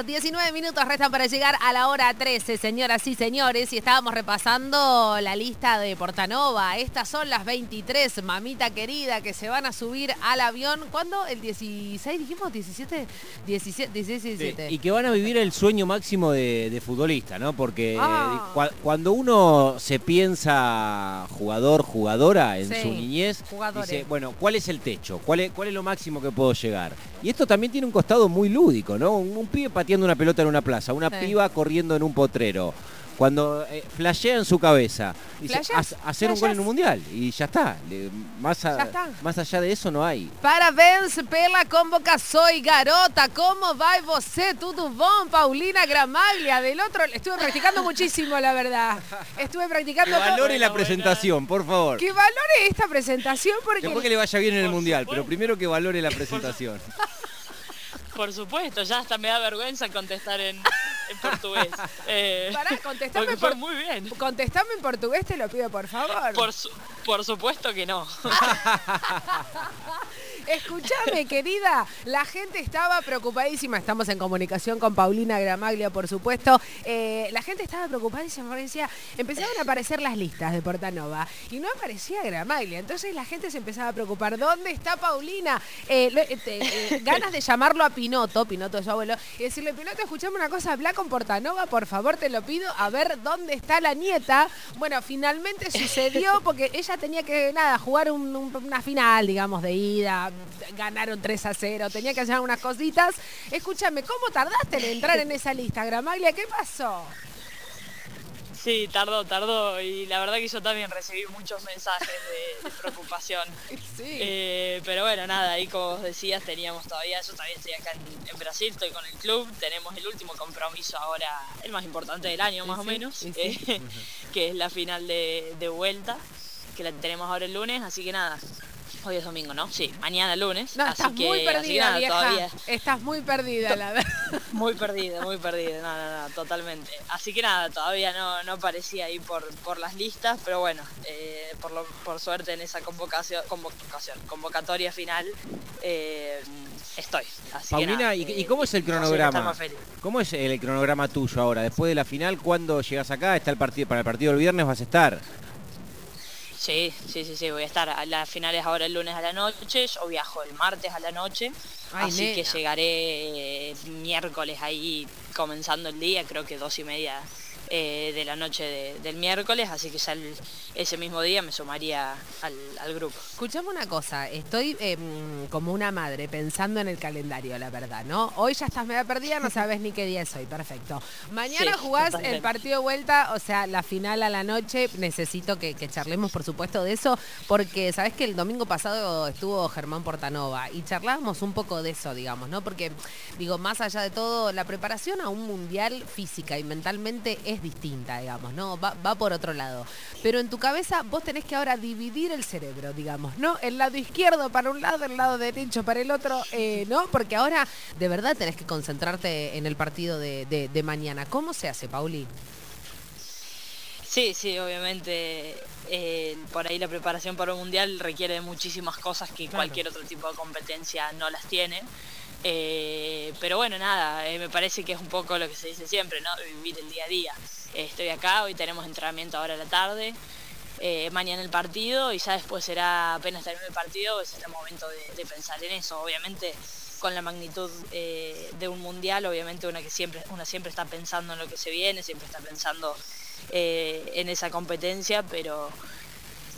19 minutos restan para llegar a la hora 13, señoras y señores, y estábamos repasando la lista de Portanova. Estas son las 23, mamita querida, que se van a subir al avión. ¿Cuándo? ¿El 16 dijimos? ¿17? 17, 16, 17. Y que van a vivir el sueño máximo de, de futbolista, ¿no? Porque Ah. cua- cuando uno se piensa jugador, jugadora en Sí, su niñez, jugadores. dice, bueno, ¿cuál es el techo? ¿Cuál es, ¿Cuál es lo máximo que puedo llegar? Y esto también tiene un costado muy lúdico, ¿no? Un, un pibe pateando una pelota en una plaza, una Sí. piba corriendo en un potrero. Cuando eh, flashea en su cabeza, dice, Flasheas, "Haz- hacer un gol en un mundial y ya está. Le- más, a- Ya está. más allá de eso no hay. Parabéns pela convocação, garota. ¿Cómo va você? Tudo bom? Paulina Gramaglia. Del otro, estuve practicando muchísimo, la verdad. Estuve Que practicando. todo. valore la presentación, por favor. Que valore esta presentación porque... Después que le vaya bien en el Por mundial, pero primero que valore la presentación. Por supuesto, ya hasta me da vergüenza contestar en, en portugués. Eh, Pará, contestame por- muy bien. Contestame en portugués, te lo pido, por favor. Por, su- por supuesto que no. Escúchame, querida, la gente estaba preocupadísima. Estamos en comunicación con Paulina Gramaglia, por supuesto. Eh, la gente estaba preocupadísima porque decía, empezaban a aparecer las listas de Portanova y no aparecía Gramaglia. Entonces la gente se empezaba a preocupar. ¿Dónde está Paulina? Eh, eh, ganas de llamarlo a Pinoto, Pinoto es su abuelo, y decirle, Pinoto, escuchame una cosa, habla con Portanova, por favor, te lo pido, a ver dónde está la nieta. Bueno, finalmente sucedió porque ella tenía que, nada, jugar un- un- una final, digamos, de ida. Ganaron 3 a 0, tenía que hacer unas cositas. Escúchame, ¿cómo tardaste en entrar en esa lista, Gramaglia? ¿Qué pasó? Sí, tardó, tardó. Y la verdad que yo también recibí muchos mensajes de, de preocupación. Sí. Eh, pero bueno, nada, ahí como vos decías, teníamos todavía, yo también estoy acá en, en Brasil, estoy con el club, tenemos el último compromiso ahora, el más importante del año más o menos, sí. eh, que es la final de, de vuelta, que la tenemos ahora el lunes, así que nada, hoy es domingo, ¿no? Sí, mañana lunes. no, así estás que, muy así perdida, que nada, vieja. todavía Estás muy perdida, la verdad. muy perdida, muy perdida, no, no, no, totalmente. Así que nada, todavía no, no aparecía ahí por, por las listas, pero bueno, eh, por, lo, por suerte en esa convocación, convocación convocatoria final eh, estoy. Así que Paulina, nada, ¿y, eh, y cómo es el cronograma? más feliz. ¿Cómo es el cronograma tuyo ahora? Después de la final, ¿cuándo llegas acá? ¿Está el partido para el partido del viernes vas a estar? Sí, sí, sí, sí, voy a estar. A las finales ahora el lunes a la noche, yo viajo el martes a la noche, Ay, así que llegaré miércoles ahí comenzando el día, creo que dos y media eh, de la noche de- del miércoles, así que ya el- ese mismo día me sumaría al, al grupo. Escuchame una cosa, estoy em, como una madre pensando en el calendario, la verdad, ¿no? Hoy ya estás media perdida, no sabes ni qué día es hoy, perfecto. Mañana Sí, jugás el partido de vuelta, o sea, la final a la noche, necesito que, que charlemos, por supuesto, de eso, porque sabes que el domingo pasado estuvo Germán Portanova y charlábamos un poco de eso, digamos, ¿no? Porque, digo, más allá de todo, la preparación a un mundial física y mentalmente es distinta, digamos, ¿no? Va, va por otro lado. Pero en tu cabeza vos tenés que ahora dividir el cerebro, digamos, ¿no? El lado izquierdo para un lado, el lado derecho para el otro, eh, ¿no? Porque ahora de verdad tenés que concentrarte en el partido de, de- de mañana. ¿Cómo se hace, Pauli? Sí, sí, obviamente eh, por ahí la preparación para un mundial requiere de muchísimas cosas que Claro. cualquier otro tipo de competencia no las tiene. Eh, pero bueno, nada, eh, me parece que es un poco lo que se dice siempre, ¿no? Vivir el día a día. Estoy acá, hoy tenemos entrenamiento ahora a la tarde, eh, mañana el partido y ya después será, apenas termine el partido, será el momento de, pensar en eso. Obviamente con la magnitud de un mundial, obviamente una que siempre, una siempre está pensando en lo que se viene, siempre está pensando en esa competencia, pero,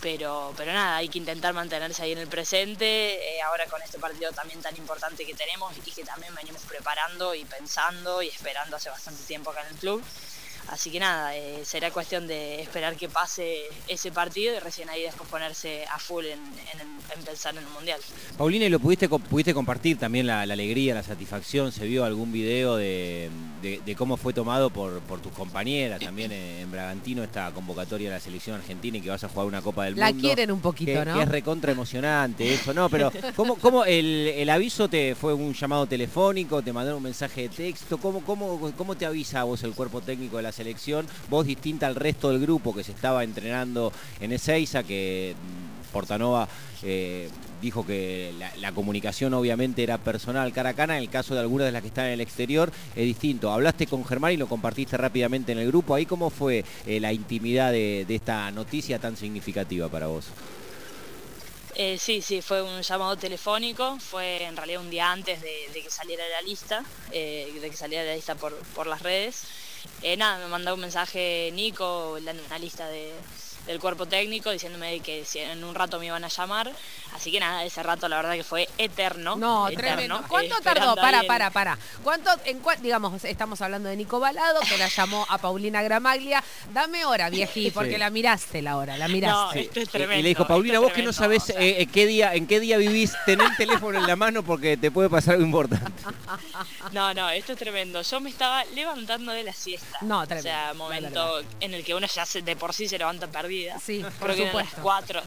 pero, pero nada, hay que intentar mantenerse ahí en el presente, eh, ahora con este partido también tan importante que tenemos y que también venimos preparando y pensando y esperando hace bastante tiempo acá en el club. Así que nada, eh, será cuestión de esperar que pase ese partido y recién ahí después ponerse a full en, en- en pensar en el Mundial. Paulina, ¿y lo pudiste, pudiste compartir también la, la alegría, la satisfacción? ¿Se vio algún video de, de- de cómo fue tomado por, por tus compañeras también en, en Bragantino esta convocatoria de la selección argentina y que vas a jugar una Copa del La Mundo? quieren un poquito, que, ¿no? que es recontra emocionante eso, ¿no? Pero ¿cómo, cómo el, el aviso te fue un llamado telefónico, te mandaron un mensaje de texto? ¿Cómo, cómo, ¿Cómo te avisa a vos el cuerpo técnico de la selección? Vos distinta al resto del grupo que se estaba entrenando en Ezeiza, que mm, Portanova eh, dijo que la, comunicación obviamente era personal cara a cara, en el caso de algunas de las que están en el exterior es distinto. Hablaste con Germán y lo compartiste rápidamente en el grupo, ahí cómo fue eh, la intimidad de, esta noticia tan significativa para vos. Eh, sí, sí, fue un llamado telefónico, fue en realidad un día antes de, que saliera la lista, de que saliera la lista por, por las redes. Nada, me mandó un mensaje Nico, el analista de, del cuerpo técnico diciéndome que en un rato me iban a llamar. Así que nada, ese rato la verdad que fue eterno. No, tremendo. ¿Cuánto tardó? Para, para, para. ¿Cuánto, en digamos, estamos hablando de Nico Balado, que la llamó a Paulina Gramaglia. Dame hora, viejí, porque la miraste la hora, la miraste. y le dijo, Paulina, vos que no sabés eh, eh, qué día, en qué día vivís, ten el teléfono en la mano porque te puede pasar algo importante. No, no, esto es tremendo. Yo me estaba levantando de la siesta. No, tremendo. O sea, momento en el que uno ya de por sí se levanta perdido Sí, por Creo supuesto. 4,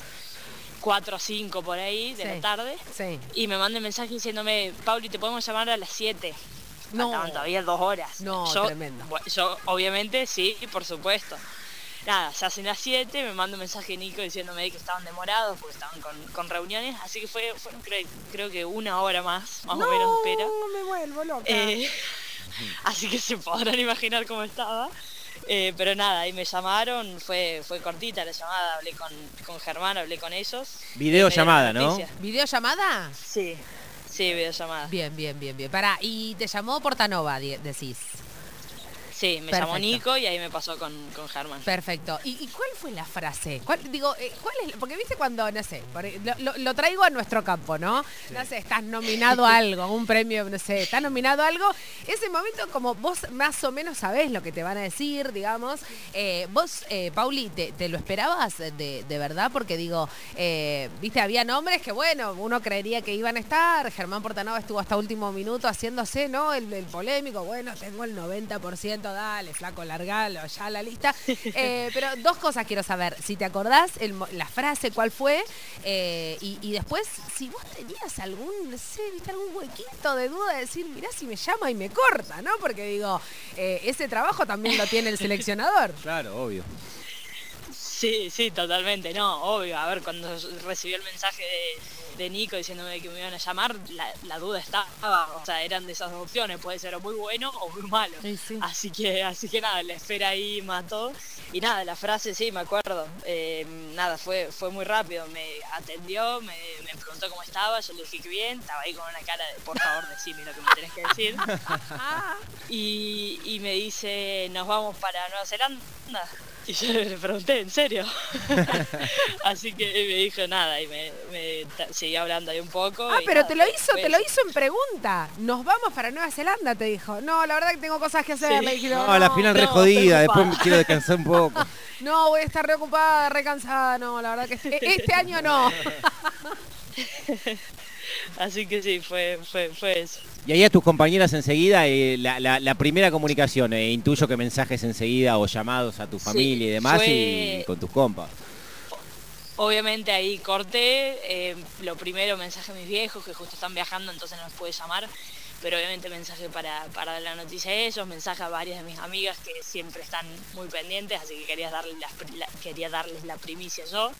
4 o 5 por ahí de la tarde. Sí. Y me manda un mensaje diciéndome, Pauli, te podemos llamar a las 7. No. Estaban todavía dos horas. No, yo, tremendo. Yo, obviamente, sí, por supuesto. Nada, se hacen las 7, me manda un mensaje Nico diciéndome que estaban demorados porque estaban con, reuniones, así que fue, fueron creo, que una hora más, más o menos espera. No, me vuelvo loca. Eh, así que se podrán imaginar cómo estaba. Eh, pero nada, ahí me llamaron, fue, fue cortita la llamada, hablé con, con Germán, hablé con ellos. Videollamada, ¿no? ¿Videollamada? Sí, sí, videollamada. Bien, bien, bien, bien. Pará, y te llamó Portanova, decís. Sí, me llamó Nico y ahí me pasó con, con Germán. Perfecto. ¿Y, cuál fue la frase? digo, eh, ¿cuál es? Porque viste cuando, no sé, lo, traigo a nuestro campo, ¿no? No sé, estás nominado a algo, un premio, no sé, estás nominado a algo. Ese momento, como vos más o menos sabés lo que te van a decir, digamos. Eh, vos, eh, Pauli, te, lo esperabas de, verdad? Porque digo, viste, había nombres que, bueno, uno creería que iban a estar. Germán Portanova estuvo hasta último minuto haciéndose, ¿no? El, el polémico, bueno, tengo el 90% dale, flaco, largalo, ya la lista. Eh, pero dos cosas quiero saber. Si te acordás la frase, cuál fue, eh, y, después, si vos tenías algún, no sé, viste algún huequito de duda de decir, mirá si me llama y me corta, ¿no? Porque digo, eh, ese trabajo también lo tiene el seleccionador. Claro, obvio. Sí, sí, totalmente, no, obvio. A ver, cuando recibí el mensaje de, Nico diciéndome que me iban a llamar, la, duda estaba, o sea, eran de esas dos opciones, puede ser o muy bueno o muy malo. Así que, así que nada, la espera ahí mató. Y nada, la frase sí, me acuerdo. Eh, nada, fue, fue muy rápido. Me atendió, me, preguntó cómo estaba, yo le dije que bien, estaba ahí con una cara de por favor decime lo que me tenés que decir. y, y me dice, nos vamos para Nueva Zelanda. Y yo le pregunté, ¿en serio? Así que me dijo nada y me, me hablando ahí un poco. Ah, pero te lo hizo, te lo hizo en pregunta. Nos vamos para Nueva Zelanda, te dijo. No, la verdad que tengo cosas que hacer. no, la final re jodida, después quiero descansar un poco. No, voy a estar reocupada, recansada. No, la verdad que este, este año no. Así que sí, fue, fue, fue eso. Y ahí a tus compañeras enseguida, eh, la, primera comunicación, eh, intuyo que mensajes enseguida o llamados a tu familia y demás y con tus compas. Obviamente ahí corté, eh, lo primero mensaje a mis viejos que justo están viajando, entonces no los pude llamar, pero obviamente mensaje para, para la noticia de ellos, mensaje a varias de mis amigas que siempre están muy pendientes, así que quería darles quería darles la primicia yo.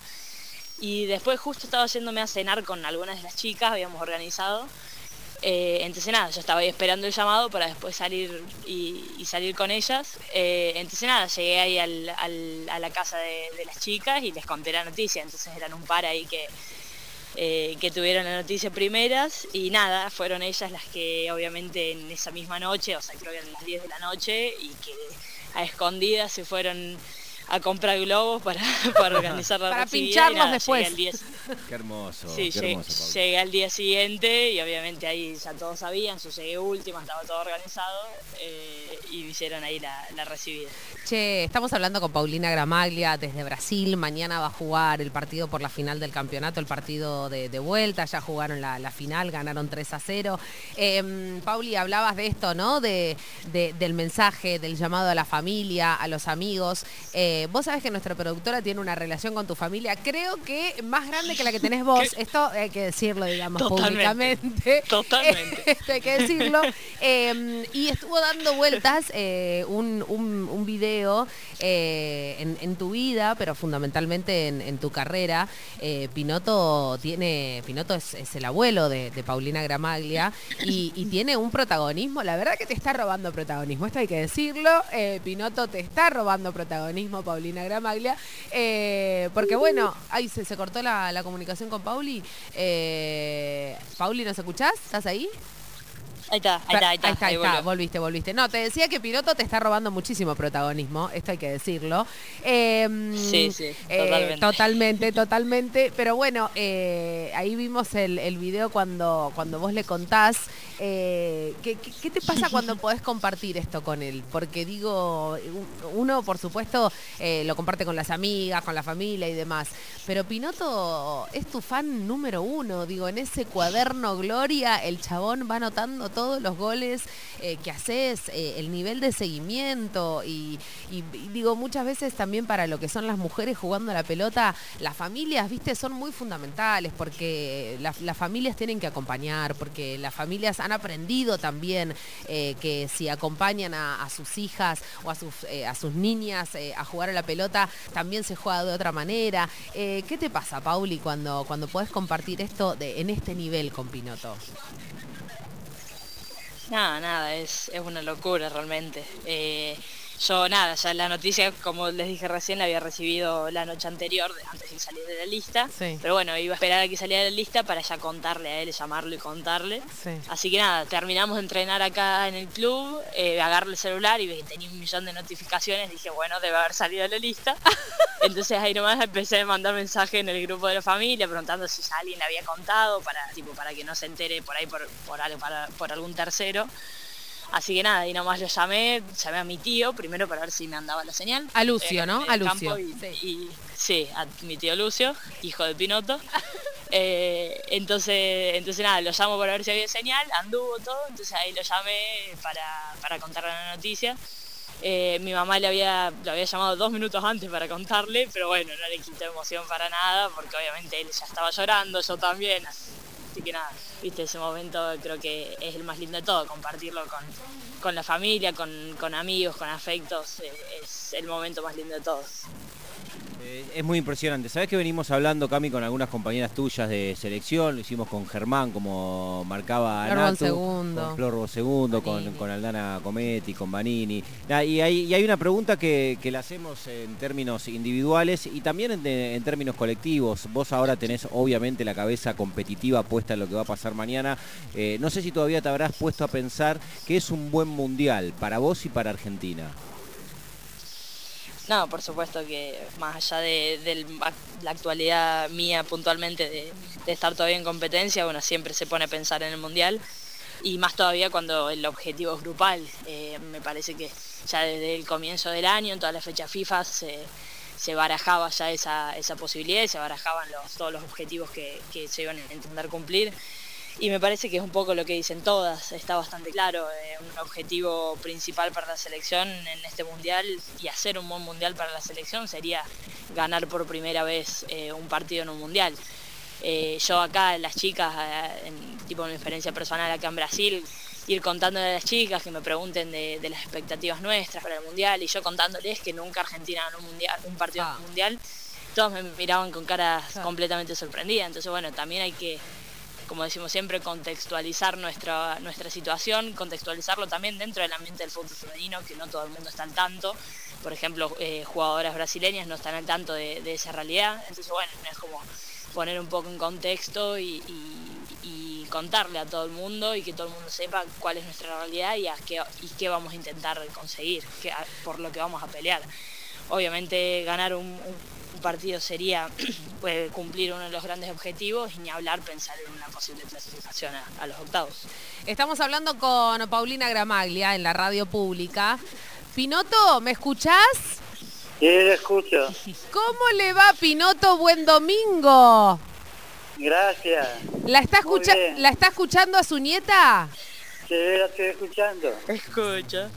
Y después justo estaba yéndome a cenar con algunas de las chicas, habíamos organizado. Eh, entonces nada, yo estaba ahí esperando el llamado para después salir y, salir con ellas. Eh, entonces nada, llegué ahí a la casa de, las chicas y les conté la noticia. Entonces eran un par ahí que, eh, que tuvieron la noticia primeras y nada, fueron ellas las que obviamente en esa misma noche, o sea creo que eran las 10 de la noche y que a escondidas se fueron a comprar globos para, para organizar la Para pincharlos después. Qué hermoso. Sí, qué hermoso, llegué, al día siguiente y obviamente ahí ya todos sabían, yo llegué última, estaba todo organizado eh, y hicieron ahí la, recibida. Che, estamos hablando con Paulina Gramaglia desde Brasil, mañana va a jugar el partido por la final del campeonato, el partido de, vuelta, ya jugaron la, final, ganaron 3 a 0. Em, Pauli, hablabas de esto, ¿no? De, del mensaje, del llamado a la familia, a los amigos. Eh, Eh, vos sabés que nuestra productora tiene una relación con tu familia, creo que más grande que la que tenés vos. Esto hay que decirlo, digamos, públicamente. Totalmente. Esto hay que decirlo. Em, y estuvo dando vueltas eh, un, un, video eh, en, tu vida, pero fundamentalmente en, tu carrera. Pinoto tiene, Pinoto es, el abuelo de, Paulina Gramaglia y, y, tiene un protagonismo, la verdad que te está robando protagonismo, esto hay que decirlo. Pinoto te está robando protagonismo, Paulina Gramaglia, eh, porque bueno, ahí se, cortó la, comunicación con Pauli. Eh, Pauli, ¿nos escuchás? ¿Estás ahí? Ahí está, ahí está, ahí está. Ahí está, volviste, volviste. No, te decía que Piloto te está robando muchísimo protagonismo, esto hay que decirlo. Em, sí, sí, eh, totalmente. totalmente, totalmente. Pero bueno, eh, ahí vimos el, el, video cuando, cuando vos le contás. Eh, ¿qué, te pasa cuando podés compartir esto con él? Porque digo, uno por supuesto lo comparte con las amigas, con la familia y demás. Pero Pinoto es tu fan número uno. Digo, en ese cuaderno Gloria, el chabón va anotando todos los goles eh, que haces, eh, el nivel de seguimiento y, digo, muchas veces también para lo que son las mujeres jugando a la pelota, las familias, viste, son muy fundamentales porque las familias tienen que acompañar, porque las familias han aprendido también eh, que si acompañan a, sus hijas o a sus, a sus niñas a jugar a la pelota, también se juega de otra manera. ¿Qué te pasa, Pauli, cuando, cuando podés compartir esto de, en este nivel con Pinoto? Nada, nada, es, es una locura realmente. Yo nada, ya la noticia, como les dije recién, la había recibido la noche anterior, antes de salir de la lista. Pero bueno, iba a esperar a que saliera de la lista para ya contarle a él, llamarlo y contarle. Así que nada, terminamos de entrenar acá en el club, eh, agarré el celular y tenía un millón de notificaciones. Dije, bueno, debe haber salido de la lista. Entonces ahí nomás empecé a mandar mensajes en el grupo de la familia preguntando si alguien le había contado para, tipo, para que no se entere por ahí por, por, por algún tercero. Así que nada, y nomás lo llamé, llamé a mi tío primero para ver si me andaba la señal. A Lucio, ¿no? A Lucio. Y, sí. a mi tío Lucio, hijo de Pinoto. Eh, entonces, entonces nada, lo llamo para ver si había señal, anduvo todo, entonces ahí lo llamé para, para contarle la noticia. Eh, mi mamá le había, lo había llamado dos minutos antes para contarle, pero bueno, no le quitó emoción para nada, porque obviamente él ya estaba llorando, yo también, así que nada, viste, ese momento creo que es el más lindo de todo, compartirlo con, la familia, con, amigos, con afectos, eh, es el momento más lindo de todos. Es muy impresionante. Sabes que venimos hablando, Cami, con algunas compañeras tuyas de selección, lo hicimos con Germán, como marcaba Natu, con Flor Segundo, con, con, Aldana Cometti, con Banini. y, hay, una pregunta que, la hacemos en términos individuales y también en, términos colectivos. Vos ahora tenés obviamente la cabeza competitiva puesta en lo que va a pasar mañana. Eh, no sé si todavía te habrás puesto a pensar que es un buen mundial para vos y para Argentina. No, por supuesto que más allá de, la actualidad mía puntualmente de, estar todavía en competencia, bueno, siempre se pone a pensar en el Mundial y más todavía cuando el objetivo es grupal. Eh, me parece que ya desde el comienzo del año, en todas las fechas FIFA, se, barajaba ya esa, posibilidad y se barajaban todos los objetivos que se iban a intentar cumplir y me parece que es un poco lo que dicen todas, está bastante claro, eh, un objetivo principal para la selección en este mundial y hacer un buen mundial para la selección sería ganar por primera vez eh, un partido en un mundial. Eh, yo acá, las chicas, en, tipo mi experiencia personal acá en Brasil, ir contándole a las chicas que me pregunten de, las expectativas nuestras para el mundial y yo contándoles que nunca Argentina ganó un, mundial, un partido en un ah. mundial, todos me miraban con caras completamente sorprendidas. Entonces, bueno, también hay que como decimos siempre, contextualizar nuestra, nuestra situación, contextualizarlo también dentro del ambiente del fútbol femenino, que no todo el mundo está al tanto. Por ejemplo, eh, jugadoras brasileñas no están al tanto de, esa realidad. Entonces, bueno, es como poner un poco en contexto y, contarle a todo el mundo y que todo el mundo sepa cuál es nuestra realidad y, qué, y qué vamos a intentar conseguir, por lo que vamos a pelear. Obviamente ganar un partido sería pues, cumplir uno de los grandes objetivos y ni hablar pensar en una posible clasificación a, los octavos. Estamos hablando con Paulina Gramaglia en la radio pública. Pinoto, ¿me escuchás? Sí, escucho. ¿Cómo le va, Pinoto? Buen domingo. Gracias. ¿La está, ¿La está escuchando a su nieta? Sí, la estoy escuchando. Escucha.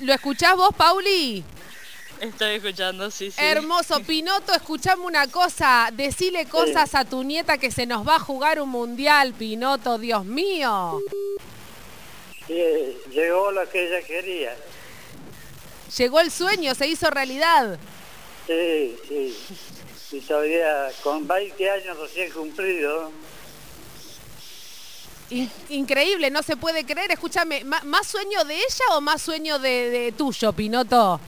¿Lo escuchás vos, Pauli? Estoy escuchando, sí, sí. Hermoso. Pinoto, escuchame una cosa. Decile cosas a tu nieta que se nos va a jugar un mundial, Pinoto, Dios mío. Sí, llegó lo que ella quería. Llegó el sueño, se hizo realidad. Sí, sí. Y todavía con 20 años recién cumplido. In- increíble, no se puede creer. Escúchame, ¿ma- ¿más sueño de ella o más sueño de, de tuyo, Pinoto?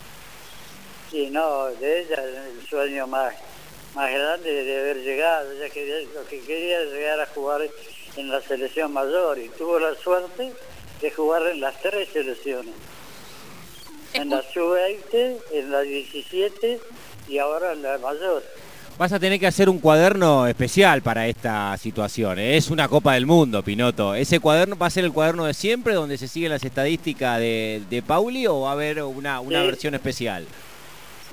Sí, no, de ella el sueño más, más grande de haber llegado. Ella quería, lo que quería era llegar a jugar en la selección mayor y tuvo la suerte de jugar en las tres selecciones. En la sub-20, en la 17 y ahora en la mayor. Vas a tener que hacer un cuaderno especial para esta situación. ¿eh? Es una Copa del Mundo, Pinoto. ¿Ese cuaderno va a ser el cuaderno de siempre, donde se siguen las estadísticas de, de Pauli, o va a haber una, una Sí. versión especial?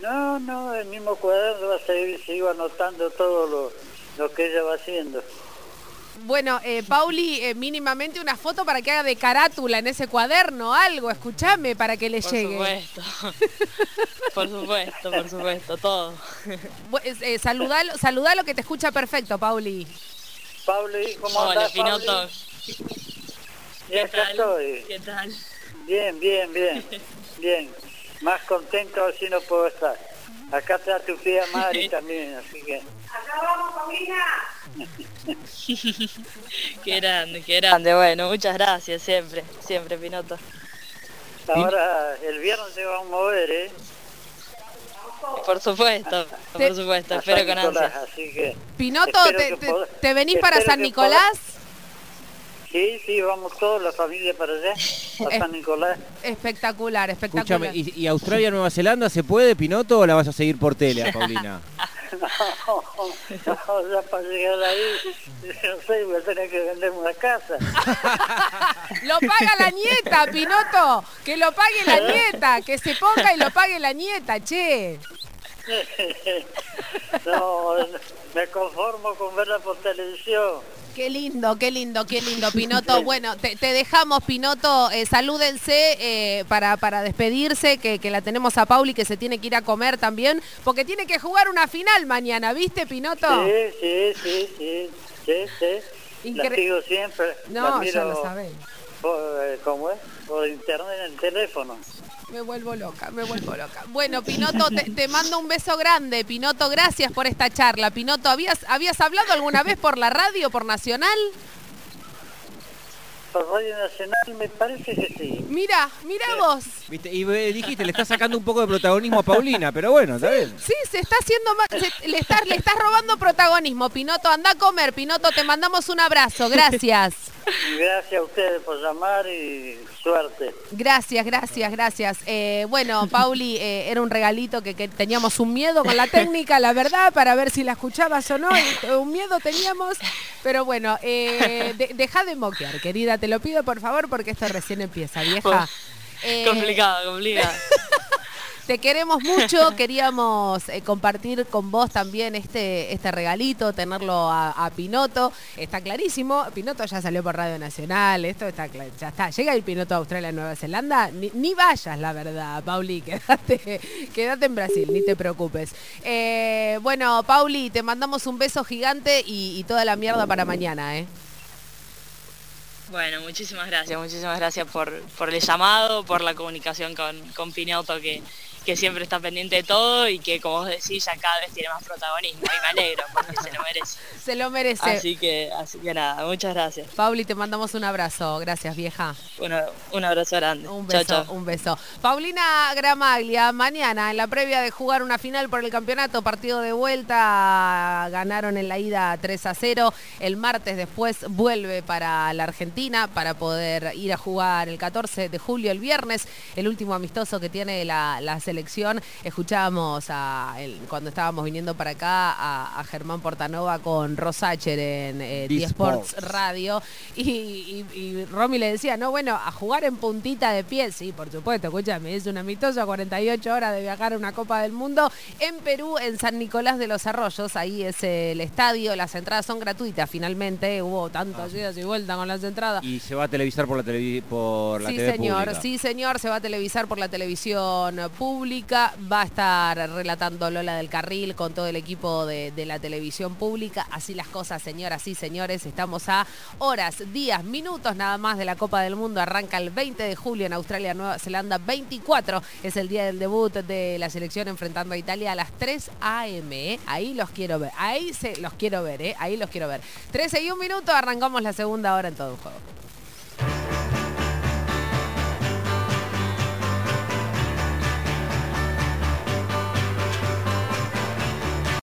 No, no, el mismo cuaderno va a seguir, sigo anotando todo lo, lo que ella va haciendo. Bueno, eh, Pauli, eh, mínimamente una foto para que haga de carátula en ese cuaderno, algo, escúchame, para que le Por llegue. supuesto. por supuesto, por supuesto, todo. Eh, saludalo, saludalo que te escucha perfecto, Pauli. Pauli, ¿cómo Hola, andás, Pauli? Pinoto. Y acá estoy. ¿Qué tal? Bien, bien, bien, bien. Más contento así no puedo estar. Acá está tu tía Mari también, así que... Qué grande, qué grande. Bueno, muchas gracias, siempre, siempre, Pinoto. Ahora el viernes se va a mover, ¿eh? Por supuesto, por supuesto, espero con ansias. así que... Pinoto, te, te- te venís para San Nicolás? Sí, sí, vamos todos, la familia para allá, a. San Nicolás. Espectacular, espectacular. Escúchame, ¿y, y Australia, Nueva Zelanda se puede, Pinoto, o la vas a seguir por tele, Paulina? No, no, ya para llegar ahí, no sé, voy a tener que vender una casa. Lo paga la nieta, Pinoto. Que lo pague la nieta. Que se ponga y lo pague la nieta, che. No, me conformo con verla por televisión. Qué lindo, qué lindo, qué lindo, Pinoto. Bueno, te, te dejamos, Pinoto. Eh, salúdense eh, para, para despedirse, que, que la tenemos a Pauli, que se tiene que ir a comer también, porque tiene que jugar una final mañana, ¿viste, Pinoto? Sí, sí, sí, sí, sí, sí. La Incre- sigo siempre. la No, miro ya lo sabés. Por, eh, ¿Cómo es? Por internet en el teléfono. Me vuelvo loca, me vuelvo loca. Bueno, Pinoto, te, te mando un beso grande. Pinoto, gracias por esta charla. Pinoto, ¿habías, ¿habías hablado alguna vez por la radio, por Nacional? Por Radio Nacional me parece que sí. Mira, mira vos. ¿Viste? Y dijiste, le estás sacando un poco de protagonismo a Paulina, pero bueno, está bien. Sí, se está haciendo más, se- le, estás, le estás robando protagonismo, Pinoto. Anda a comer, Pinoto, te mandamos un abrazo, gracias. Gracias a ustedes por llamar y suerte. Gracias, gracias, gracias. Eh, bueno, Pauli, eh, era un regalito que, que teníamos un miedo con la técnica, la verdad, para ver si la escuchabas o no. Un miedo teníamos, pero bueno, eh, de- deja de moquear, querida, te lo pido por favor, porque esto recién empieza, vieja. Eh, Complicado, complicado. Te queremos mucho, queríamos eh, compartir con vos también este, este regalito, tenerlo a, a Pinoto. Está clarísimo, Pinoto ya salió por Radio Nacional, esto está ya está. Llega el Pinoto a Australia, Nueva Zelanda, ni, ni vayas, la verdad, Pauli, quédate, quédate en Brasil, ni te preocupes. Eh, bueno, Pauli, te mandamos un beso gigante y, y toda la mierda para mañana, ¿eh? Bueno, muchísimas gracias, muchísimas gracias por, por el llamado, por la comunicación con, con Pinoto, que, que siempre está pendiente de todo y que, como vos decís, ya cada vez tiene más protagonismo y me alegro porque se lo merece. Se lo merece. Así que, así que nada, muchas gracias. Pauli, te mandamos un abrazo. Gracias, vieja. Una- un abrazo grande. Un beso, un beso. Paulina Gramaglia, mañana en la previa de jugar una final por el campeonato, partido de vuelta, ganaron en la ida 3 a 0. El martes después vuelve para la Argentina para poder ir a jugar el 14 de julio, el viernes, el último amistoso que tiene la, la selección. Escuchábamos a, el- cuando estábamos viniendo para acá a, a Germán Portanova con Rosacher en eh, The 10 Sports. Radio y, y, y Romy le decía, no, bueno, a jugar en puntita de pie, sí, por supuesto, escúchame, es un amistoso, 48 horas de viajar a una Copa del Mundo en Perú, en San Nicolás de los Arroyos, ahí es el estadio, las entradas son gratuitas finalmente, hubo tantas idas y vueltas con las entradas. Y se va a televisar por la, por la sí, TV señor, pública. sí, señor, se va a televisar por la televisión pública. Pública. Va a estar relatando Lola del Carril con todo el equipo de, la televisión pública. Así las cosas, señoras y señores. Estamos a horas, días, minutos nada más de la Copa del Mundo. Arranca el 20 de julio en Australia, Nueva Zelanda. 24 es el día del debut de la selección enfrentando a Italia a las 3 a.m. ¿eh? Ahí los quiero ver. Ahí se, los quiero ver, ¿eh? Ahí los quiero ver. 13 y un minuto, arrancamos la segunda hora en todo el juego.